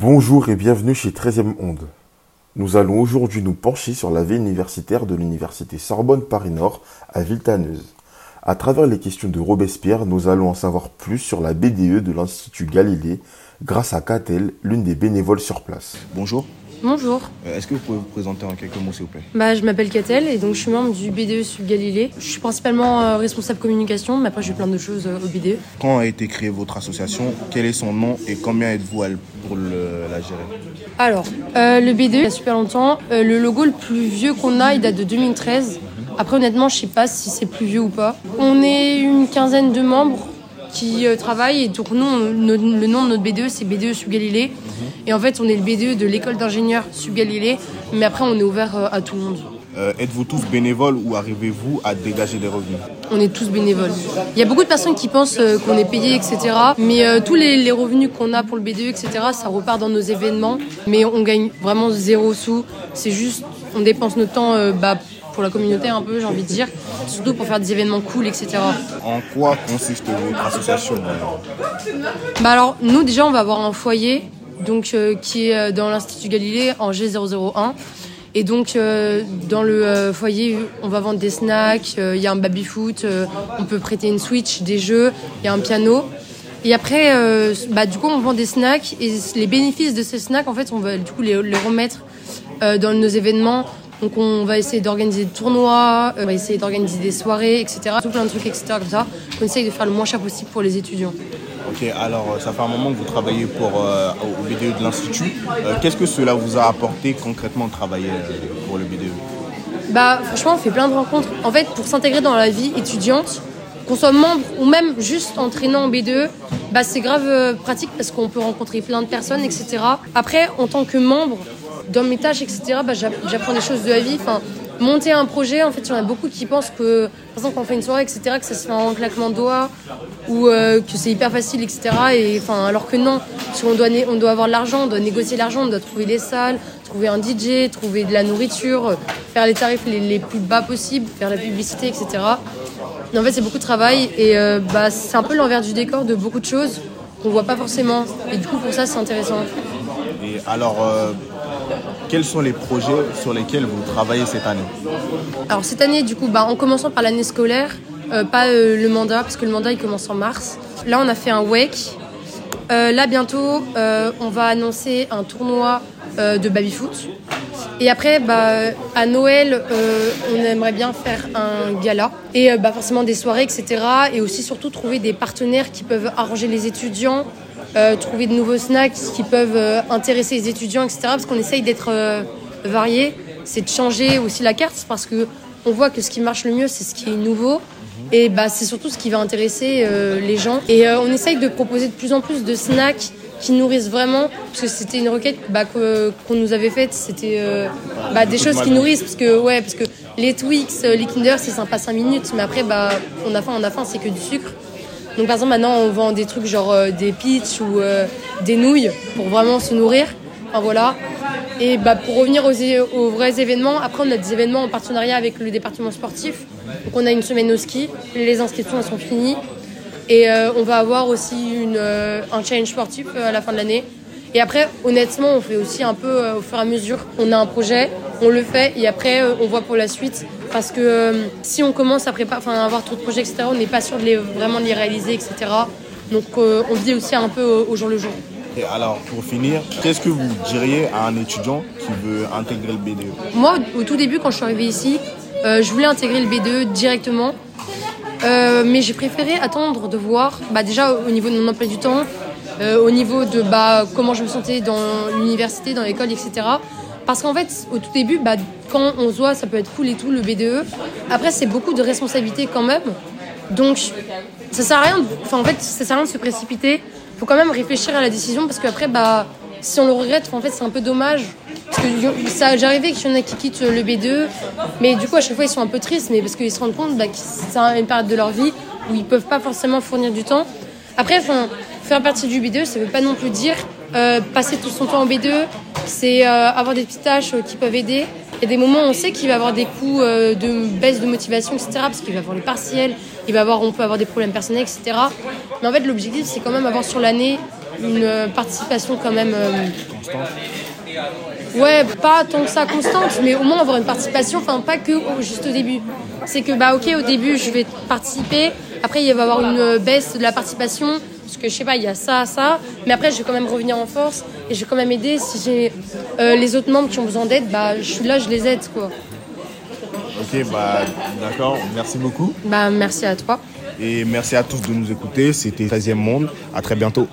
Bonjour et bienvenue chez 13e Onde. Nous allons aujourd'hui nous pencher sur la vie universitaire de l'université Sorbonne Paris-Nord à Villetaneuse. À travers les questions de Robespierre, nous allons en savoir plus sur la BDE de l'Institut Galilée grâce à Catel, l'une des bénévoles sur place. Bonjour. Bonjour, Euh, Est-ce que vous pouvez vous présenter en quelques mots, s'il vous plaît? Bah, je m'appelle Catel et donc je suis membre du BDE Sud Galilée. Je suis principalement euh, responsable communication, mais après je fais plein de choses euh, au BDE. Quand a été créée votre association Quel est son nom et combien êtes-vous pour le- la gérer? Alors, le BDE, il y a super longtemps. Le logo le plus vieux qu'on a, il date de 2013. Après, honnêtement, je sais pas si c'est plus vieux ou pas. On est une quinzaine de membres qui euh, travaillent et donc nous, on- no- le nom de notre BDE, c'est BDE Sud Galilée. Et en fait, on est le BDE de l'école d'ingénieurs Sud Galilée, mais après, on est ouvert euh, à tout le monde. Euh, Êtes-vous tous bénévoles ou arrivez-vous à dégager des revenus? On est tous bénévoles. Il y a beaucoup de personnes qui pensent euh, qu'on est payé, etc. Mais euh, tous les, les revenus qu'on a pour le BDE, etc., ça repart dans nos événements. Mais on gagne vraiment zéro sous. C'est juste, on dépense notre temps euh, bah, pour la communauté un peu, j'ai envie de dire. Surtout pour faire des événements cool, etc. En quoi consiste votre association Bah alors, nous déjà, on va avoir un foyer donc, euh, qui est euh, dans l'Institut Galilée en G001. Et donc, euh, dans le euh, foyer, on va vendre des snacks, euh, il y a un baby-foot, on peut prêter une Switch, des jeux, il y a un piano. Et après, bah, du coup, on vend des snacks et les bénéfices de ces snacks, en fait, on va du coup les, les remettre dans nos événements. Donc, on va essayer d'organiser des tournois, euh, on va essayer d'organiser des soirées, etc. Tout plein de trucs, etc. Comme ça. On essaye de faire le moins cher possible pour les étudiants. Ok, alors euh, ça fait un moment que vous travaillez pour, euh, au BDE de l'Institut. Euh, Qu'est-ce que cela vous a apporté concrètement de travailler pour le BDE Bah franchement on fait plein de rencontres. En fait pour s'intégrer dans la vie étudiante, qu'on soit membre ou même juste entraînant en B2, bah c'est grave pratique parce qu'on peut rencontrer plein de personnes, etc. Après en tant que membre, dans mes tâches, etc. Bah, j'app- j'apprends des choses de la vie. Enfin, monter un projet, en fait, il y en a beaucoup qui pensent que, par exemple, quand on fait une soirée, etc., que ça se fait en claquement de doigts ou euh, que c'est hyper facile, etc. Et enfin, alors que non, parce qu'on doit, on doit avoir de l'argent, on doit négocier l'argent, on doit trouver les salles, trouver un DJ, trouver de la nourriture, faire les tarifs les, les plus bas possibles, faire la publicité, etc. En fait, c'est beaucoup de travail et euh, bah, c'est un peu l'envers du décor de beaucoup de choses qu'on voit pas forcément. Et du coup, pour ça, c'est intéressant. Et alors, euh, quels sont les projets sur lesquels vous travaillez cette année Alors cette année, du coup, bah, en commençant par l'année scolaire, euh, pas euh, le mandat, parce que le mandat il commence en mars. Là, on a fait un wake. Euh, là, bientôt, on va annoncer un tournoi de baby-foot. Et après, bah, à Noël, on aimerait bien faire un gala. Et bah, forcément des soirées, etc. Et aussi, surtout, trouver des partenaires qui peuvent arranger les étudiants, euh, trouver de nouveaux snacks qui peuvent euh, intéresser les étudiants, etc. Parce qu'on essaye d'être euh, varié. C'est de changer aussi la carte, parce que on voit que ce qui marche le mieux, c'est ce qui est nouveau. Et bah, c'est surtout ce qui va intéresser euh, les gens. Et euh, on essaye de proposer de plus en plus de snacks qui nourrissent vraiment, parce que c'était une requête bah, qu'on nous avait faite, c'était euh, bah, des choses qui nourrissent, parce que, ouais, parce que les Twix, les Kinder, c'est sympa 5 minutes, mais après, bah, on a faim, on a faim, c'est que du sucre. Donc par exemple, maintenant, on vend des trucs genre euh, des peach ou euh, des nouilles pour vraiment se nourrir. Enfin voilà. Et bah, pour revenir aux, vrais événements, après, on a des événements en partenariat avec le département sportif. Donc on a une semaine au ski, les inscriptions elles sont finies. Et euh, on va avoir aussi une, un challenge sportif à la fin de l'année. Et après, honnêtement, on fait aussi un peu euh, au fur et à mesure. On a un projet, on le fait, et après, euh, on voit pour la suite. Parce que euh, si on commence à préparer, enfin, avoir trop de projets, etc., on n'est pas sûr de les, vraiment de les réaliser, etc. Donc, on vit aussi un peu au, au jour le jour. Et alors, pour finir, qu'est-ce que vous diriez à un étudiant qui veut intégrer le BDE Moi, au tout début, quand je suis arrivée ici, je voulais intégrer le B2 directement. Euh, mais j'ai préféré attendre de voir, bah, déjà au niveau de mon emploi du temps, au niveau de bah, comment je me sentais dans l'université, dans l'école, etc. Parce qu'en fait, au tout début, bah, quand on se voit, ça peut être cool et tout, le BDE. Après, c'est beaucoup de responsabilités quand même. Donc, ça sert à rien, de- enfin, en fait, ça sert à rien de se précipiter. faut quand même réfléchir à la décision parce qu'après, bah, si on le regrette, en fait, c'est un peu dommage. Parce que ça, j'ai arrivé qu'il y en a qui quittent le B2, mais du coup, à chaque fois, ils sont un peu tristes, mais parce qu'ils se rendent compte bah, que c'est une période de leur vie où ils peuvent pas forcément fournir du temps. Après, enfin, faire partie du B2, ça veut pas non plus dire euh, passer tout son temps en B2, c'est euh, avoir des petites tâches euh, qui peuvent aider. Il y a des moments où on sait qu'il va avoir des coups de baisse de motivation, etc. Parce qu'il va avoir les partiels, il va avoir, on peut avoir des problèmes personnels, etc. Mais en fait, l'objectif, c'est quand même avoir sur l'année une participation quand même. euh, Ouais, pas tant que ça constante, mais au moins avoir une participation, enfin pas que juste au début. C'est que bah ok, au début je vais participer, après il va y avoir une baisse de la participation, parce que je sais pas, il y a ça, ça, mais après je vais quand même revenir en force et je vais quand même aider. Si j'ai euh, les autres membres qui ont besoin d'aide, bah je suis là, je les aide quoi. Ok, bah d'accord, merci beaucoup. Bah merci à toi. Et merci à tous de nous écouter. C'était 13e Monde. À très bientôt.